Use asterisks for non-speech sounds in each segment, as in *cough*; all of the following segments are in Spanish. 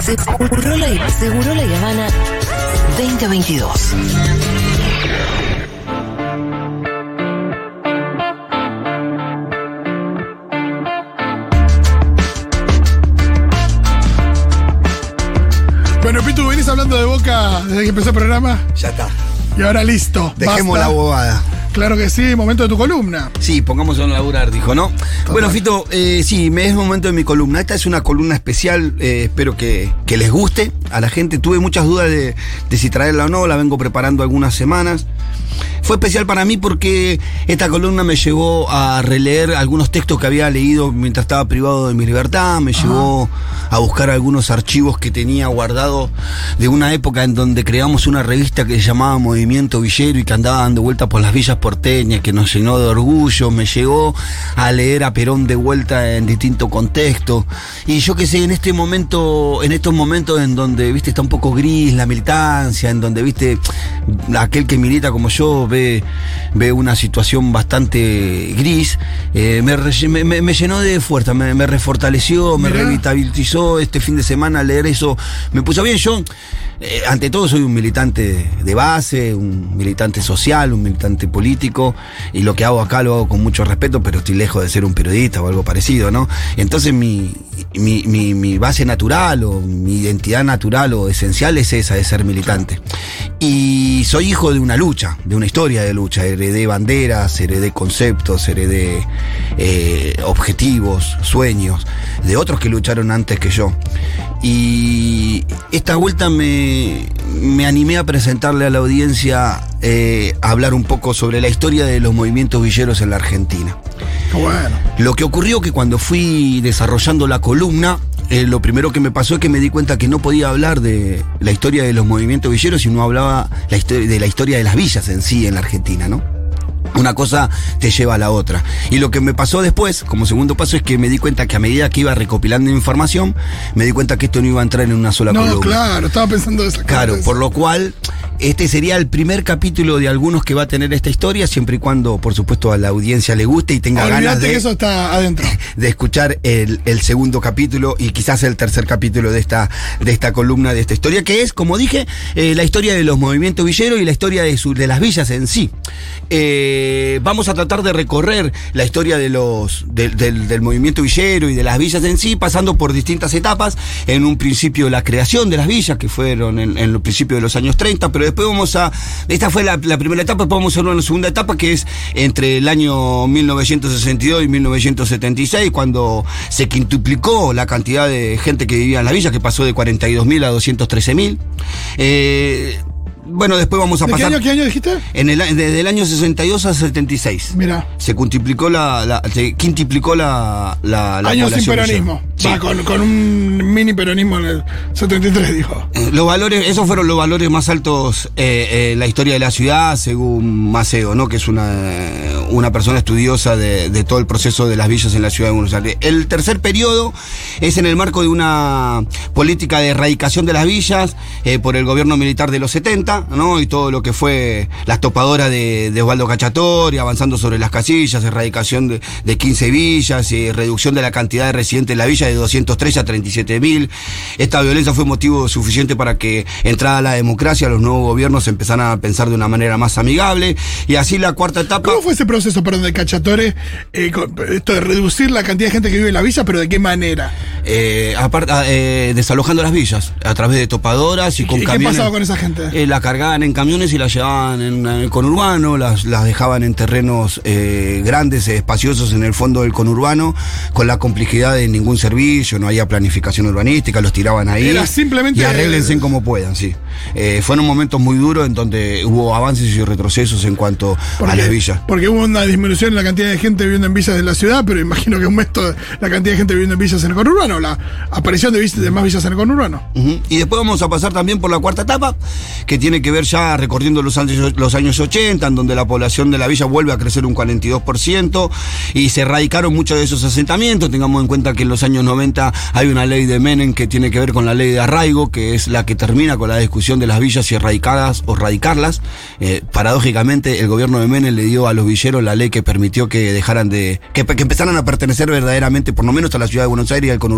Seguro la, Seguro la Habana 2022. Bueno, Pitu, venís hablando de Boca desde que empezó el programa Ya está. y ahora listo. Dejemos basta. la bobada. Claro que sí, momento de tu columna. Sí, pongamos a laburar, dijo, ¿no? Bueno, Fito, eh, sí, me es momento de mi columna. Esta es una columna especial, eh, espero que, que les guste a la gente. Tuve muchas dudas de, de si traerla o no, la vengo preparando algunas semanas. Fue especial para mí porque esta columna me llevó a releer algunos textos que había leído mientras estaba privado de mi libertad, me llevó a buscar algunos archivos que tenía guardado de una época en donde creamos una revista que se llamaba Movimiento Villero y que andaba dando vueltas por las villas porteñas, que nos llenó de orgullo, me llegó a leer a Perón de vuelta en distinto contexto. Y yo que sé, en este momento, en estos momentos en donde, viste, está un poco gris la militancia, en donde, viste, aquel que milita como yo ve, ve una situación bastante gris, eh, me, me- llenó de fuerza, me, me refortaleció, me revitalizó este fin de semana leer eso, me puso bien. Yo, eh, ante todo, soy un militante de base, un militante social, un militante político, y lo que hago acá lo hago con mucho respeto, pero estoy lejos de ser un periodista o algo parecido, ¿no? Entonces mi, mi, base natural o mi identidad natural o esencial es esa, de ser militante. Y soy hijo de una lucha, de una historia de lucha. Heredé banderas, heredé conceptos, heredé eh, objetivos, sueños, de otros que lucharon antes que yo. Y esta vuelta me, me animé a presentarle a la audiencia, eh, hablar un poco sobre la historia de los movimientos villeros en la Argentina. Qué bueno. Lo que ocurrió que cuando fui desarrollando la columna, eh, lo primero que me pasó es que me di cuenta que no podía hablar de la historia de los movimientos villeros si no hablaba la de la historia de las villas en sí en la Argentina, ¿no? Una cosa te lleva a la otra. Y lo que me pasó después, como segundo paso, es que me di cuenta que a medida que iba recopilando información, me di cuenta que esto no iba a entrar en una sola No, columna. claro, estaba pensando eso. Claro, por lo cual este sería el primer capítulo de algunos que va a tener esta historia, siempre y cuando, por supuesto, a la audiencia le guste y tenga ganas de, que eso está adentro. *laughs* de escuchar el, el segundo capítulo y quizás el tercer capítulo de esta, de esta columna, de esta historia, que es, como dije, eh, la historia de los movimientos villeros y la historia de, su- de las villas en sí. Eh, vamos a tratar de recorrer la historia de los, del- del, del movimiento villero y de las villas en sí, pasando por distintas etapas. En un principio la creación de las villas, que fueron en, en los principios de los años 30, pero después vamos a... Esta fue la, la primera etapa, después vamos a de la segunda etapa, que es entre el año 1962 y 1976, cuando se quintuplicó la cantidad de gente que vivía en la villa, que pasó de 42.000 a 213.000. Eh, bueno, después vamos a ¿De qué pasar... año, qué año dijiste? En el, a- desde el año 62 a 76. Mira. Se quintuplicó la, la- se quintuplicó la, la, la Años sin peronismo. Villera. Sí. Va, con, con un mini peronismo en el 73, dijo. Eh, Los valores, esos fueron los valores más altos eh, eh, en la historia de la ciudad, según Maceo, ¿no? Que es una, una persona estudiosa de, de todo el proceso de las villas en la ciudad de Buenos Aires. El tercer periodo es en el marco de una política de erradicación de las villas eh, por el gobierno militar de los 70, ¿no? Y todo lo que fue las topadoras de, de Osvaldo Cachatori, avanzando sobre las casillas, erradicación de, de 15 villas, y reducción de la cantidad de residentes en la villa de 203 a 37 mil. Esta violencia fue motivo suficiente para que entrada la democracia, los nuevos gobiernos empezaran a pensar de una manera más amigable. Y así la cuarta etapa. ¿Cómo fue ese proceso, perdón, de Cachatore? eh, esto de reducir la cantidad de gente que vive en la villa, pero ¿de qué manera? Eh, aparte, eh, desalojando las villas a través de topadoras y con ¿Y qué camiones. pasaba con esa gente? Eh, la cargaban en camiones y la llevaban en, en el conurbano, las, las dejaban en terrenos eh, grandes, espaciosos en el fondo del conurbano, con la complejidad de ningún servicio, no había planificación urbanística, los tiraban ahí. Era simplemente- Y arréglense como puedan, sí. Eh, fueron momentos muy duros en donde hubo avances y retrocesos en cuanto a las villas. porque hubo una disminución en la cantidad de gente viviendo en villas de la ciudad, pero imagino que aumento la cantidad de gente viviendo en villas en el conurbano, la aparición de, más villas en el conurbano. Y después vamos a pasar también por la cuarta etapa, que tiene que ver ya recorriendo los años, los años 80, en donde la población de la villa vuelve a crecer un 42% y se erradicaron muchos de esos asentamientos. Tengamos en cuenta que en los años 90 hay una ley de Menem que tiene que ver con la ley de arraigo, que es la que termina con la discusión de las villas si erradicadas o radicarlas. Eh, paradójicamente, el gobierno de Menem le dio a los villeros 1994, la ley que permitió que dejaran de. Que, empezaran a pertenecer verdaderamente, por lo menos a la ciudad de Buenos Aires y al conurbano.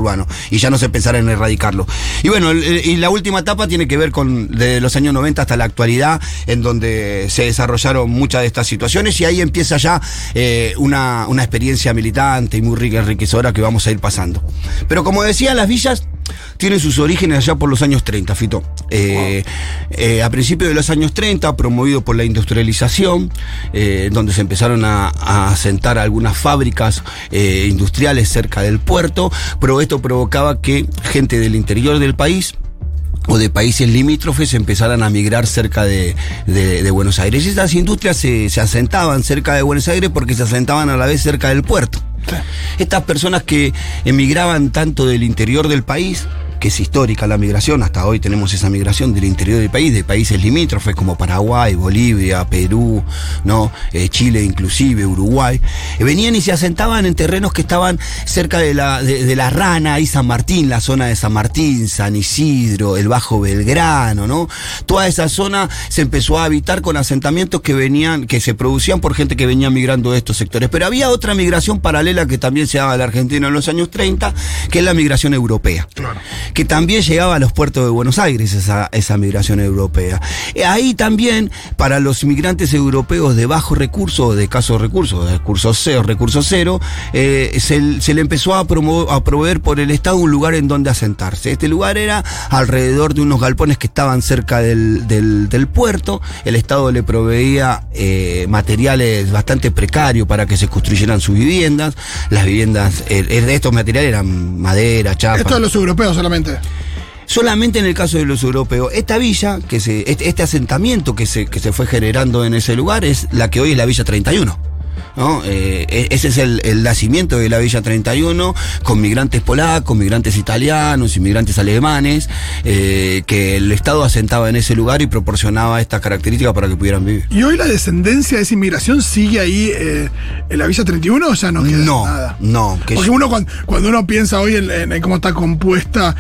Y ya no se pensara en erradicarlo. Y bueno, y la última etapa tiene que ver con de los años 90 hasta la actualidad, en donde se desarrollaron muchas de estas situaciones y ahí empieza ya eh, una, una experiencia militante y muy rica, enriquecedora que vamos a ir pasando. Pero como decía, las villas tienen sus orígenes allá por los años 30, Fito. Eh, eh, a principios de los años 30, promovido por la industrialización, eh, donde se empezaron a, a asentar algunas fábricas industriales cerca del puerto, pero esto provocaba que gente del interior del país o de países limítrofes empezaran a migrar cerca de, de- de Buenos Aires. Y estas industrias se, se asentaban cerca de Buenos Aires porque se asentaban a la vez cerca del puerto. Estas personas que emigraban tanto del interior del país, que es histórica la migración, hasta hoy tenemos esa migración del interior del país, de países limítrofes como Paraguay, Bolivia, Perú, ¿no? Eh, Chile inclusive, Uruguay, eh, venían y se asentaban en terrenos que estaban cerca de la, de, la Rana y San Martín, la zona de San Martín, San Isidro, el Bajo Belgrano, ¿no? Toda esa zona se empezó a habitar con asentamientos que venían, que se producían por gente que venía migrando de estos sectores. Pero había otra migración paralela que también se daba a la Argentina en los años 30, que es la migración europea Claro. Que también llegaba a los puertos de Buenos Aires, esa, esa migración europea. Eh, Ahí también, para los migrantes europeos de bajo recurso o de escaso recurso, de recurso cero, recurso cero, eh, se, se le empezó a, promo- a proveer por el Estado un lugar en donde asentarse. Este lugar era alrededor de unos galpones que estaban cerca del, puerto. El Estado le proveía eh, materiales bastante precarios para que se construyeran sus viviendas. Las viviendas, eh, estos materiales eran madera, chapa. Esto de los europeos solamente. Solamente en el caso de los europeos. Esta villa, que se, este, este asentamiento que se, que se fue generando en ese lugar es la que hoy es la Villa 31. ¿No? Eh, e- ese es el, el nacimiento de la Villa 31, con migrantes polacos, migrantes italianos, inmigrantes alemanes, eh, que el Estado asentaba en ese lugar y proporcionaba esta característica para que pudieran vivir. ¿Y hoy la descendencia de esa inmigración sigue ahí eh, en la Villa 31 o ya no queda No, nada? no, que Porque yo- uno cuando, cuando uno piensa hoy en, en- en cómo está compuesta,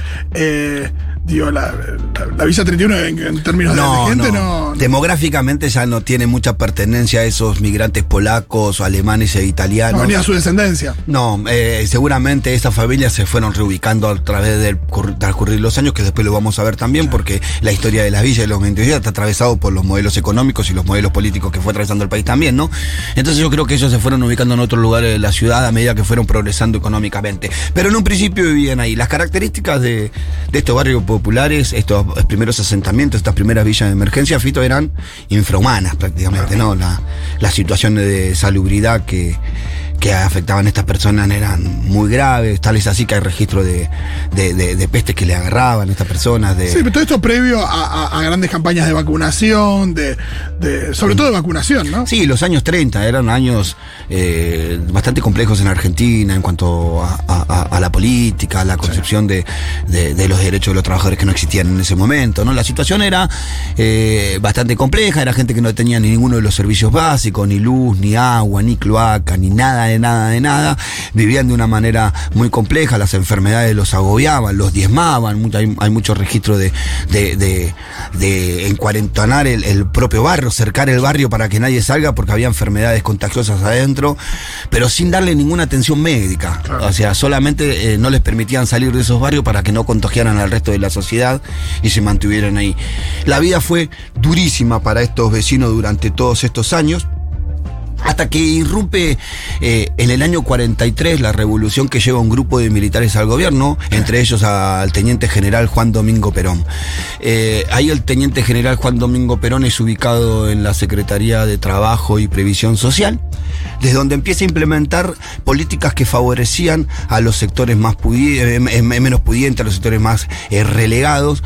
digo, la, la- la Villa 31 en, en términos de- de, gente, no. no. Demográficamente ya no tiene mucha pertenencia a esos migrantes polacos, alemanes e no italianos. venía su descendencia. No, eh, seguramente esas familias se fueron reubicando a través del cur- transcurrir los años, que después lo vamos a ver también, porque la historia de las villas y los 22 está atravesado por los modelos económicos y los modelos políticos que fue atravesando el país también, ¿no? Entonces yo creo que ellos se fueron ubicando en otros lugares de la ciudad a medida que fueron progresando económicamente. Pero en un principio vivían ahí. Las características de, de estos barrios populares, estos primeros asentamientos, estas primeras villas de emergencia, Fito, eran infrahumanas prácticamente, ¿no? La, las situaciones de que, que afectaban a estas personas eran muy graves, tal es así que hay registro de, de, de- de pestes que le agarraban a estas personas. De, Sí, pero todo esto previo a, a- a grandes campañas de vacunación, de, sobre todo de vacunación, ¿no? Sí, los años 30 eran años eh, bastante complejos en Argentina en cuanto a, a- la política, a la concepción de, de- de los derechos de los trabajadores que no existían en ese momento. ¿no? La situación era eh, bastante compleja, era gente que no tenía ni ninguno de los servicios básicos, ni luz, ni agua, ni cloaca, ni nada de nada de nada. Vivían de una manera muy compleja, las enfermedades los agobiaban, los diezmaban, hay, hay mucho registro de, de, de, de encuarentonar el, el propio barrio, cercar el barrio para que nadie salga porque había enfermedades contagiosas adentro, pero sin darle ninguna atención médica. O sea, solamente eh, no les permitían salir de esos barrios para que no contagiaran al resto de la sociedad y se mantuvieran ahí. La vida fue durísima para estos vecinos durante todos estos años. Hasta que irrumpe eh, en el año 43 la revolución que lleva un grupo de militares al gobierno, entre ellos al teniente general Juan Domingo Perón. Eh, ahí el teniente general Juan Domingo Perón es ubicado en la Secretaría de Trabajo y Previsión Social, desde donde empieza a implementar políticas que favorecían a los sectores más eh, menos pudientes, a los sectores más relegados,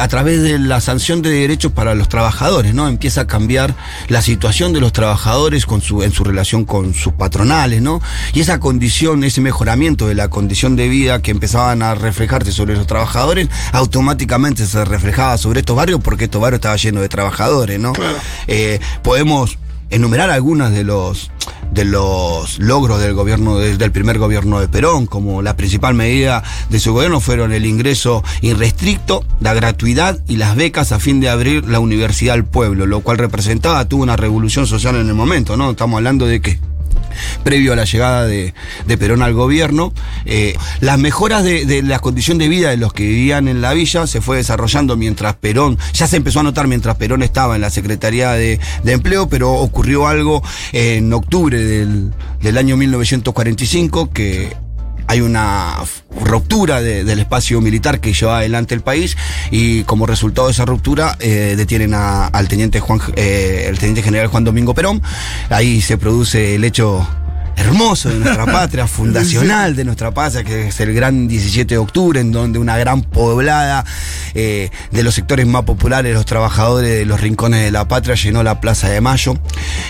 a través de la sanción de derechos para los trabajadores, ¿no? Empieza a cambiar la situación de los trabajadores con su, en su relación con sus patronales, ¿no? Y esa condición, ese mejoramiento de la condición de vida que empezaban a reflejarse sobre los trabajadores, automáticamente se reflejaba sobre estos barrios porque estos barrios estaban llenos de trabajadores, ¿no? Claro. Eh, podemos enumerar algunas de los de los logros del gobierno, del primer gobierno de Perón, como la principal medida de su gobierno fueron el ingreso irrestricto, la gratuidad y las becas a fin de abrir la universidad al pueblo, lo cual representaba, tuvo una revolución social en el momento, ¿no? Estamos hablando de que previo a la llegada de, Perón al gobierno. Eh, las mejoras de, la condición de vida de los que vivían en la villa se fue desarrollando mientras Perón, ya se empezó a notar mientras Perón estaba en la Secretaría de, Empleo, pero ocurrió algo en octubre del, del año 1945 que hay una ruptura del espacio militar que lleva adelante el país y como resultado de esa ruptura eh, detienen al teniente Juan eh, el teniente general Juan Domingo Perón. Ahí se produce el hecho hermoso de nuestra patria, *laughs* fundacional de nuestra patria, que es el gran 17 de octubre, en donde una gran poblada eh, de los sectores más populares, los trabajadores de los rincones de la patria, llenó la Plaza de Mayo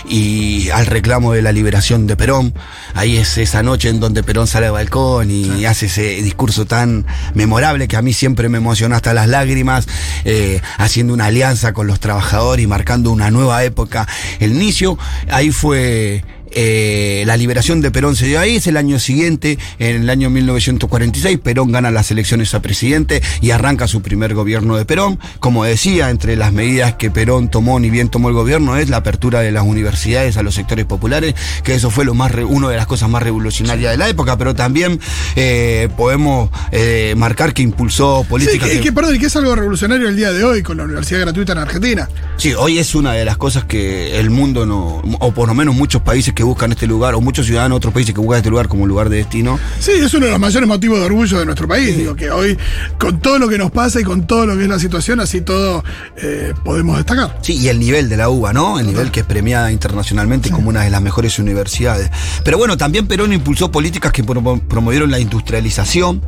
y al reclamo de la liberación de Perón. Ahí es esa noche en donde Perón sale al balcón y hace ese discurso tan memorable que a mí siempre me emociona hasta las lágrimas, eh, haciendo una alianza con los trabajadores y marcando una nueva época. El inicio, ahí fue eh, la liberación de Perón se dio ahí, es el año siguiente, en el año 1946, Perón gana las elecciones a presidente y arranca su primer gobierno de Perón. Como decía, entre las medidas que Perón tomó, ni bien tomó el gobierno, es la apertura de las universidades a los sectores populares, que eso fue lo más una de las cosas más revolucionarias de la época, pero también eh, podemos eh, marcar que impulsó políticas. Sí, que, que, perdón, que es algo revolucionario el día de hoy con la universidad gratuita en Argentina. Sí, hoy es una de las cosas que el mundo no, o por lo menos muchos países que buscan este lugar, o muchos ciudadanos de otros países que buscan este lugar como lugar de destino. Sí, es uno de los mayores motivos de orgullo de nuestro país. Digo, que hoy, con todo lo que nos pasa y con todo lo que es la situación, así todo eh, podemos destacar. Sí, y el nivel de la UBA, ¿no? El nivel que es premiada internacionalmente como una de las mejores universidades. Pero bueno, también Perón impulsó políticas que promovieron la industrialización,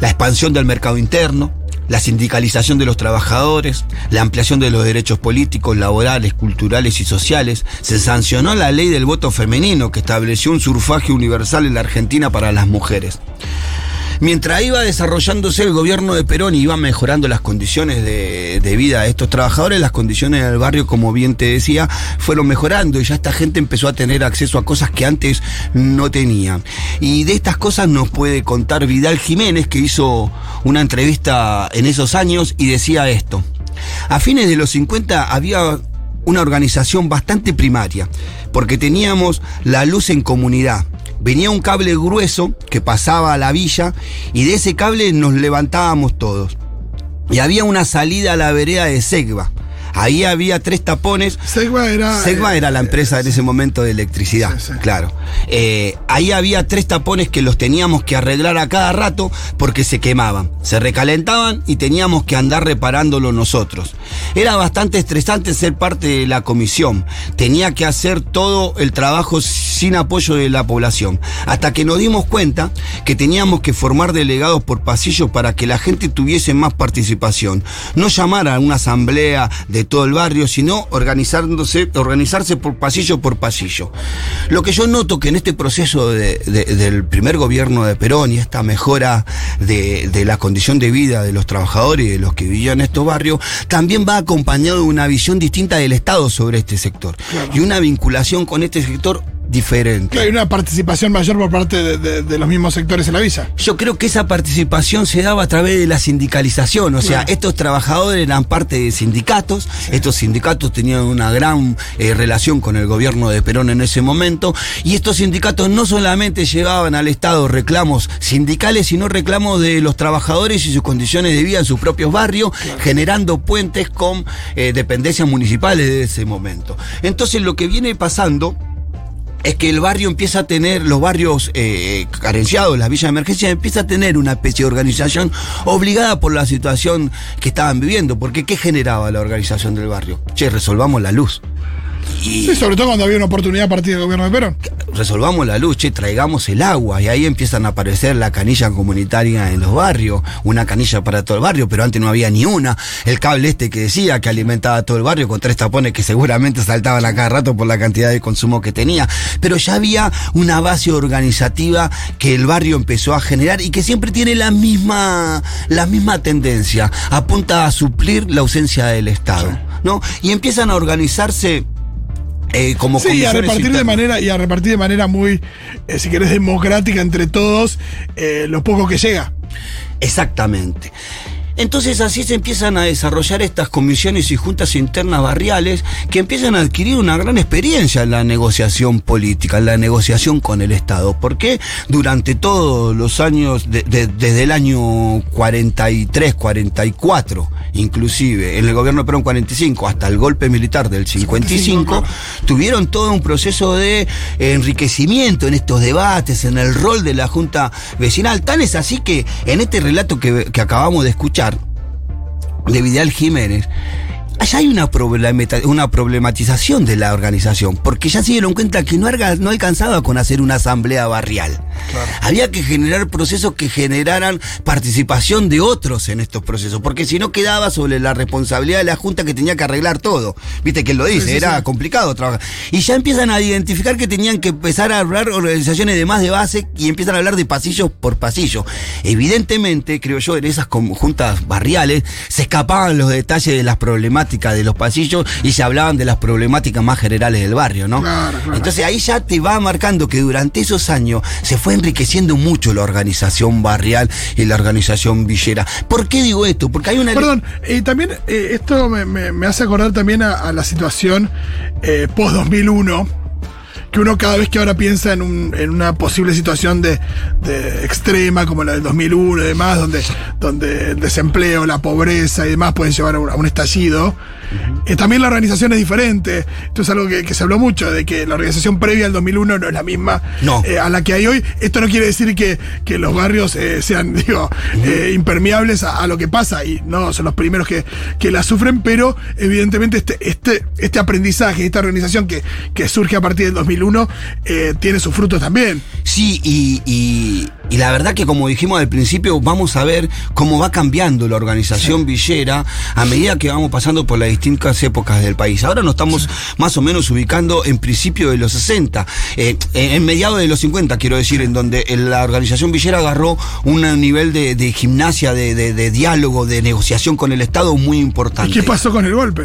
la expansión del mercado interno la sindicalización de los trabajadores, la ampliación de los derechos políticos, laborales, culturales y sociales, se sancionó la ley del voto femenino que estableció un sufragio universal en la Argentina para las mujeres. Mientras iba desarrollándose el gobierno de Perón y iba mejorando las condiciones de, vida de estos trabajadores, las condiciones del barrio, como bien te decía, fueron mejorando y ya esta gente empezó a tener acceso a cosas que antes no tenía. Y de estas cosas nos puede contar Vidal Jiménez, que hizo una entrevista en esos años y decía esto. A fines de los 50 había una organización bastante primaria, porque teníamos la luz en comunidad, venía un cable grueso que pasaba a la villa y de ese cable nos levantábamos todos. Y había una salida a la vereda de Segva. Ahí había tres tapones. Segva era. Segva era la eh, empresa en ese momento de electricidad, claro. Eh, ahí había tres tapones que los teníamos que arreglar a cada rato porque se quemaban. Se recalentaban y teníamos que andar reparándolo nosotros. Era bastante estresante ser parte de la comisión. Tenía que hacer todo el trabajo sin apoyo de la población. Hasta que nos dimos cuenta que teníamos que formar delegados por pasillo para que la gente tuviese más participación. No llamar a una asamblea de todo el barrio, sino organizándose, organizarse por pasillo por pasillo. Lo que yo noto que en este proceso del primer gobierno de Perón y esta mejora de, la condición de vida de los trabajadores y de los que vivían en estos barrios, también va acompañado de una visión distinta del Estado sobre este sector y una vinculación con este sector diferente. hay una participación mayor por parte de, los mismos sectores en la visa. Yo creo que esa participación se daba a través de la sindicalización, o sea, estos trabajadores eran parte de sindicatos, estos sindicatos tenían una gran eh, relación con el gobierno de Perón en ese momento, y estos sindicatos no solamente llevaban al Estado reclamos sindicales, sino reclamos de los trabajadores y sus condiciones de vida en sus propios barrios, generando puentes con eh, dependencias municipales de ese momento. Entonces lo que viene pasando es que el barrio empieza a tener, los barrios eh, carenciados, las villas de emergencia, empieza a tener una especie de organización obligada por la situación que estaban viviendo. Porque ¿qué generaba la organización del barrio? Che, resolvamos la luz. Y sí, sobre todo cuando había una oportunidad a partir del gobierno de Perón. Resolvamos la luz, che, traigamos el agua. Y ahí empiezan a aparecer la canilla comunitaria en los barrios. Una canilla para todo el barrio, pero antes no había ni una. El cable este que decía que alimentaba todo el barrio con tres tapones que seguramente saltaban a cada rato por la cantidad de consumo que tenía. Pero ya había una base organizativa que el barrio empezó a generar y que siempre tiene la misma, la misma tendencia. Apunta a suplir la ausencia del Estado. ¿no? Y empiezan a organizarse eh, como Sí, y a repartir de manera, y a repartir de manera muy, eh, si querés, democrática entre todos, eh, lo poco que llega. Exactamente. Entonces así se empiezan a desarrollar estas comisiones y juntas internas barriales que empiezan a adquirir una gran experiencia en la negociación política, en la negociación con el Estado. Porque durante todos los años, de- de- desde el año 43, 44, inclusive, en el gobierno de Perón 45 hasta el golpe militar del 55, tuvieron todo un proceso de enriquecimiento en estos debates, en el rol de la Junta Vecinal. Tan es así que en este relato que, que acabamos de escuchar, de Vidal Jiménez, allá hay una, una problematización de la organización, porque ya se dieron cuenta que no, no alcanzaba con hacer una asamblea barrial. Había que generar procesos que generaran participación de otros en estos procesos, porque si no quedaba sobre la responsabilidad de la Junta que tenía que arreglar todo. Viste que él lo dice, Sí, sí, era sí. complicado trabajar. Y ya empiezan a identificar que tenían que empezar a hablar organizaciones de más de base y empiezan a hablar de pasillo por pasillo. Evidentemente, creo yo, en esas juntas barriales se escapaban los detalles de las problemáticas de los pasillos y se hablaban de las problemáticas más generales del barrio, ¿no? Claro, claro. Entonces ahí ya te va marcando que durante esos años se fue enriqueciendo mucho la organización barrial y la organización villera. ¿Por qué digo esto? Porque hay una... Perdón, y también eh, esto me, me- me hace acordar también a, a la situación eh, post-2001, que uno cada vez que ahora piensa en, un- en una posible situación de, de extrema como la del 2001 y demás, donde, donde el desempleo, la pobreza y demás pueden llevar a un, a un estallido, eh, también la organización es diferente. Esto es algo que, que se habló mucho, de que la organización previa al 2001 no es la misma No. eh, a la que hay hoy. Esto no quiere decir que, que los barrios eh, sean, *laughs* digo, impermeables a, a lo que pasa y no son los primeros que, que la sufren, pero evidentemente este, este, este aprendizaje, esta organización que, que surge a partir del 2001, eh, tiene sus frutos también. Sí, y, y- y la verdad que como dijimos al principio, vamos a ver cómo va cambiando la organización villera a medida que vamos pasando por las distintas épocas del país. Ahora nos estamos más o menos ubicando en principio de los 60, eh, en mediados de los 50, quiero decir, en donde la organización villera agarró un nivel de, de gimnasia, de, de- de diálogo, de negociación con el Estado muy ¿Y importante. qué pasó con el golpe?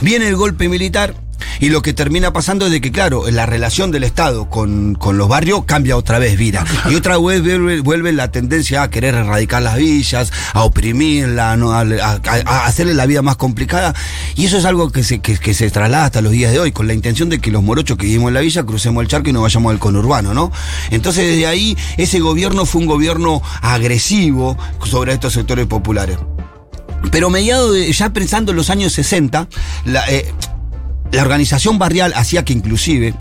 Viene el golpe militar y lo que termina pasando es de que, claro, la relación del Estado con, con los barrios cambia otra vez, vida. *laughs* Y otra vez vuelve, vuelve la tendencia a querer erradicar las villas, a oprimirla, ¿no? a, a- a hacerle la vida más complicada. Y eso es algo que se, que, que se traslada hasta los días de hoy, con la intención de que los morochos que vivimos en la villa crucemos el charco y nos vayamos al conurbano, ¿no? Entonces, desde ahí, ese gobierno fue un gobierno agresivo sobre estos sectores populares. Pero mediado de, ya pensando en los años 60, la, eh, la organización barrial hacía que inclusive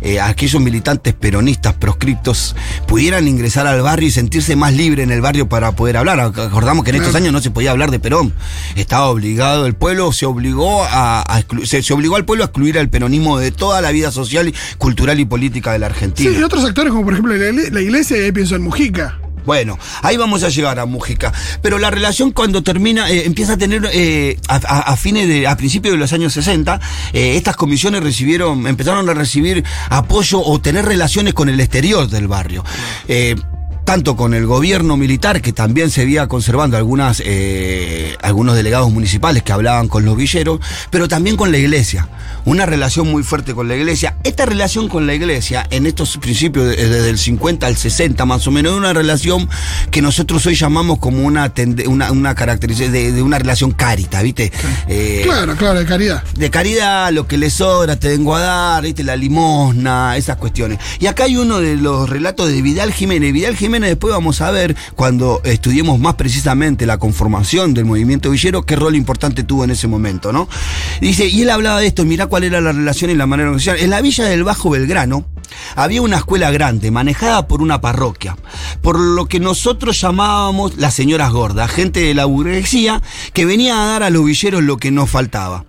eh, aquellos militantes peronistas proscriptos pudieran ingresar al barrio y sentirse más libre en el barrio para poder hablar. Acordamos que en estos años no se podía hablar de Perón. Estaba obligado, el pueblo se obligó a, a se, se obligó al pueblo a excluir al peronismo de toda la vida social, cultural y política de la Argentina. Sí, y otros actores como por ejemplo la, igle- la iglesia, y ahí pienso en Mujica. Bueno, ahí vamos a llegar a Mújica. Pero la relación cuando termina, eh, empieza a tener, eh, a fines de, a principios de los años 60, eh, estas comisiones recibieron, empezaron a recibir apoyo o tener relaciones con el exterior del barrio. Eh, tanto con el gobierno militar, que también se veía conservando algunas, eh, algunos delegados municipales que hablaban con los villeros, pero también con la iglesia. Una relación muy fuerte con la iglesia. Esta relación con la iglesia, en estos principios, de- desde el 50 al 60 más o menos, es una relación que nosotros hoy llamamos como una, una, una caracterización de, de una relación carita, ¿viste? Eh, Claro, claro, de caridad. de caridad, lo que le sobra, te vengo a dar, ¿viste? la limosna, esas cuestiones. Y acá hay uno de los relatos de Vidal Jiménez. Vidal Jiménez después vamos a ver, cuando estudiemos más precisamente la conformación del movimiento villero, qué rol importante tuvo en ese momento, ¿no? Dice, y él hablaba de esto, mirá cuál era la relación y la manera. En la villa del Bajo Belgrano, había una escuela grande, manejada por una parroquia, por lo que nosotros llamábamos las señoras gordas, gente de la burguesía que venía a dar a los villeros lo que nos faltaba.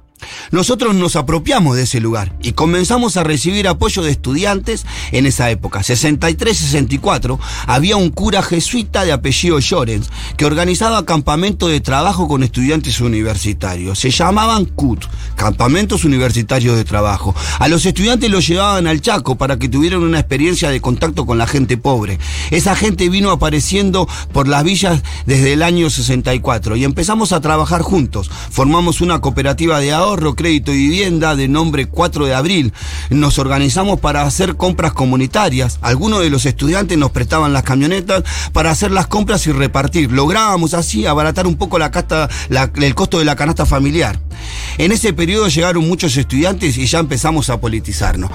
Nosotros nos apropiamos de ese lugar y comenzamos a recibir apoyo de estudiantes en esa época. 63-64 había un cura jesuita de apellido Llorens que organizaba campamentos de trabajo con estudiantes universitarios. Se llamaban CUT, Campamentos Universitarios de Trabajo. A los estudiantes los llevaban al Chaco para que tuvieran una experiencia de contacto con la gente pobre. Esa gente vino apareciendo por las villas desde el año 64 y empezamos a trabajar juntos. Formamos una cooperativa de ahorro crédito y vivienda de nombre 4 de abril. Nos organizamos para hacer compras comunitarias. Algunos de los estudiantes nos prestaban las camionetas para hacer las compras y repartir. Lográbamos así abaratar un poco la casta, el costo de la canasta familiar. En ese periodo llegaron muchos estudiantes y ya empezamos a politizarnos.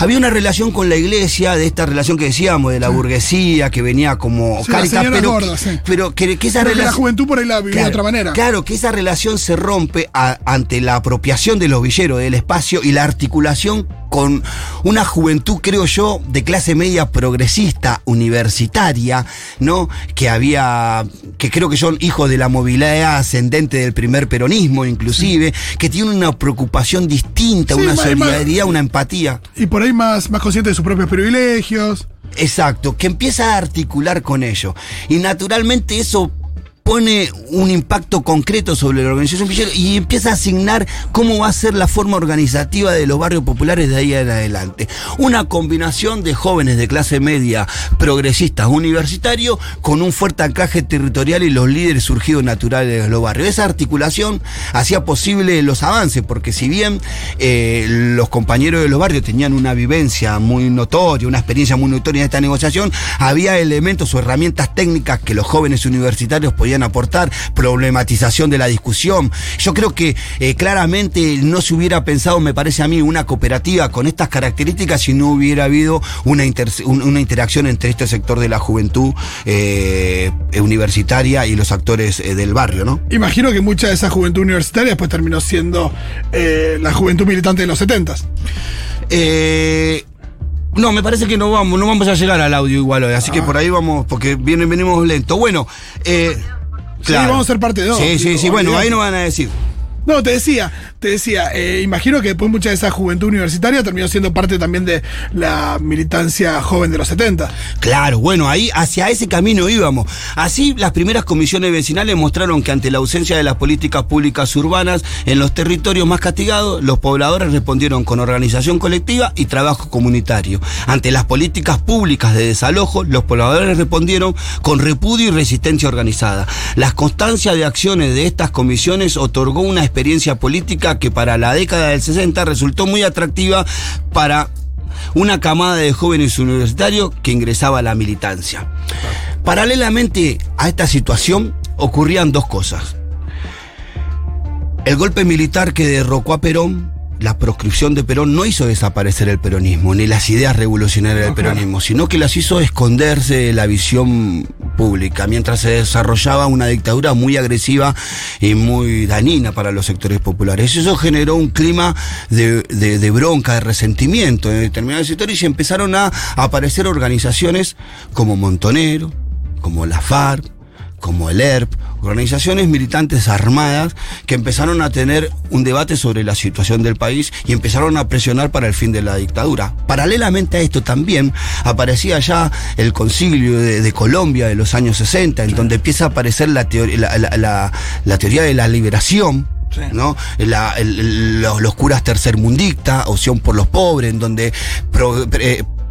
Había una relación con la iglesia, de esta relación que decíamos, de la burguesía, que venía como Sí, pero, gordas, sí. pero que, que esa que la relación... juventud por ahí la vivía de otra manera. Claro, que esa relación se rompe a- ante la apropiación de los villeros del espacio y la articulación con una juventud, creo yo, de clase media progresista, universitaria, ¿no? Que había, que creo que son hijos de la movilidad ascendente del primer peronismo, inclusive, que tienen una preocupación distinta, Sí, una más- solidaridad, una empatía. Y por ahí más, más consciente de sus propios privilegios. Exacto, que empieza a articular con ello. Y naturalmente eso pone un impacto concreto sobre la organización y empieza a asignar cómo va a ser la forma organizativa de los barrios populares de ahí en adelante. Una combinación de jóvenes de clase media, progresistas, universitarios, con un fuerte anclaje territorial y los líderes surgidos naturales de los barrios. Esa articulación hacía posible los avances, porque si bien eh, los compañeros de los barrios tenían una vivencia muy notoria, una experiencia muy notoria en esta negociación, había elementos o herramientas técnicas que los jóvenes universitarios podían aportar, problematización de la discusión. Yo creo que eh, claramente no se hubiera pensado, me parece a mí, una cooperativa con estas características si no hubiera habido una, inter- una interacción entre este sector de la juventud eh, universitaria y los actores eh, del barrio, ¿no? Imagino que mucha de esa juventud universitaria después terminó siendo eh, la juventud militante de los 70 Eh, no, me parece que no vamos, no vamos a llegar al audio igual hoy, así que por ahí vamos, porque viene, venimos lento. Bueno, eh, Sí, vamos a ser parte de dos. Sí, sí, sí, bueno, ahí nos van a decir. No, te decía, te decía, eh, imagino que después mucha de esa juventud universitaria terminó siendo parte también de la militancia joven de los 70. Claro, bueno, ahí hacia ese camino íbamos. Así, las primeras comisiones vecinales mostraron que ante la ausencia de las políticas públicas urbanas en los territorios más castigados, los pobladores respondieron con organización colectiva y trabajo comunitario. Ante las políticas públicas de desalojo, los pobladores respondieron con repudio y resistencia organizada. La constancia de acciones de estas comisiones otorgó una experiencia política que para la década del 60 resultó muy atractiva para una camada de jóvenes universitarios que ingresaba a la militancia. Paralelamente a esta situación ocurrían dos cosas. El golpe militar que derrocó a Perón, la proscripción de Perón no hizo desaparecer el peronismo, ni las ideas revolucionarias del peronismo, sino que las hizo esconderse de la visión pública, mientras se desarrollaba una dictadura muy agresiva y muy dañina para los sectores populares. Eso generó un clima de, de- de bronca, de resentimiento en determinados sectores y empezaron a aparecer organizaciones como Montonero, como la FARC, como el ERP, organizaciones militantes armadas que empezaron a tener un debate sobre la situación del país y empezaron a presionar para el fin de la dictadura. Paralelamente a esto también aparecía ya el concilio de, de Colombia de los años 60, en donde empieza a aparecer la, teoría- la- la- la- la teoría de la liberación. Sí. ¿no? La- el- el- los, los curas tercermundistas, opción por los pobres, en donde pro-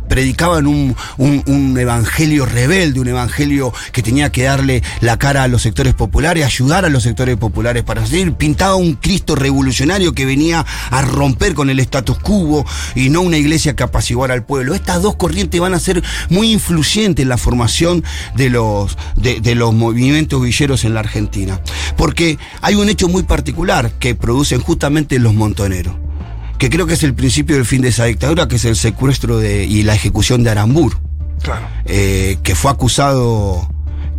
predicaban un, un- evangelio rebelde, un evangelio que tenía que darle la cara a los sectores populares, ayudar a los sectores populares para seguir, pintaba un Cristo revolucionario que venía a romper con el status quo y no una iglesia que apaciguara al pueblo. Estas dos corrientes van a ser muy influyentes en la formación de los, de los movimientos villeros en la Argentina. Porque hay un hecho muy particular que producen justamente los montoneros que creo que es el principio del fin de esa dictadura, que es el secuestro de, y la ejecución de Arambur, Claro. eh, que fue acusado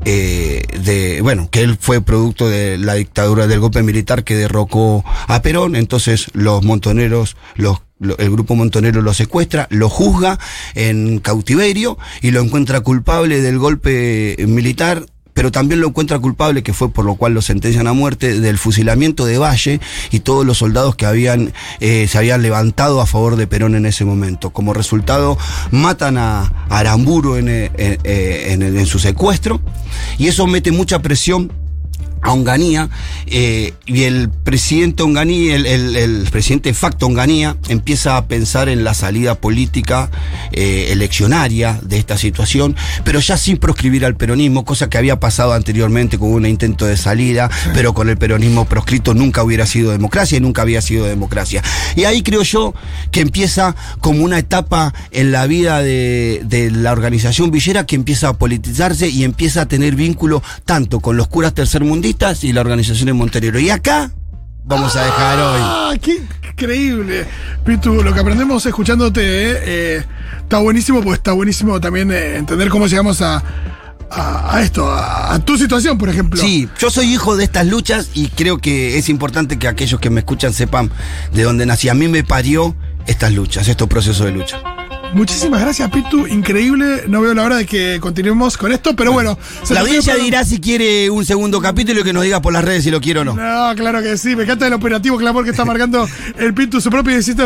eh, de, bueno, que él fue producto de la dictadura del golpe militar que derrocó a Perón, entonces los montoneros, los lo- el grupo montonero lo secuestra, lo juzga en cautiverio y lo encuentra culpable del golpe militar pero también lo encuentra culpable, que fue por lo cual lo sentencian a muerte, del fusilamiento de Valle y todos los soldados que habían eh, se habían levantado a favor de Perón en ese momento. Como resultado, matan a Aramburu en, eh, en- en- en su secuestro y eso mete mucha presión a Onganía eh, y el presidente Onganía, el, el, el, presidente de facto Onganía empieza a pensar en la salida política eh, eleccionaria de esta situación, pero ya sin proscribir al peronismo, cosa que había pasado anteriormente con un intento de salida, pero con el peronismo proscrito nunca hubiera sido democracia y nunca había sido democracia. Y ahí creo yo que empieza como una etapa en la vida de, de la organización Villera que empieza a politizarse y empieza a tener vínculo tanto con los curas tercermundistas y la organización en Monterrey. Y acá vamos a dejar hoy. ¡Ah, qué increíble! Pitu, lo que aprendemos escuchándote eh, está buenísimo, pues está buenísimo también eh, entender cómo llegamos a, a, a esto, a, a, tu situación, por ejemplo. Sí, yo soy hijo de estas luchas y creo que es importante que aquellos que me escuchan sepan de dónde nací. A mí me parió estas luchas, estos procesos de lucha. Muchísimas gracias, Pitu. Increíble. No veo la hora de que continuemos con esto, pero bueno. la audiencia dirá si quiere un segundo capítulo y que nos diga por las redes si lo quiere o no. No, claro que sí. Me encanta el operativo clamor que está marcando el Pitu, su propio 17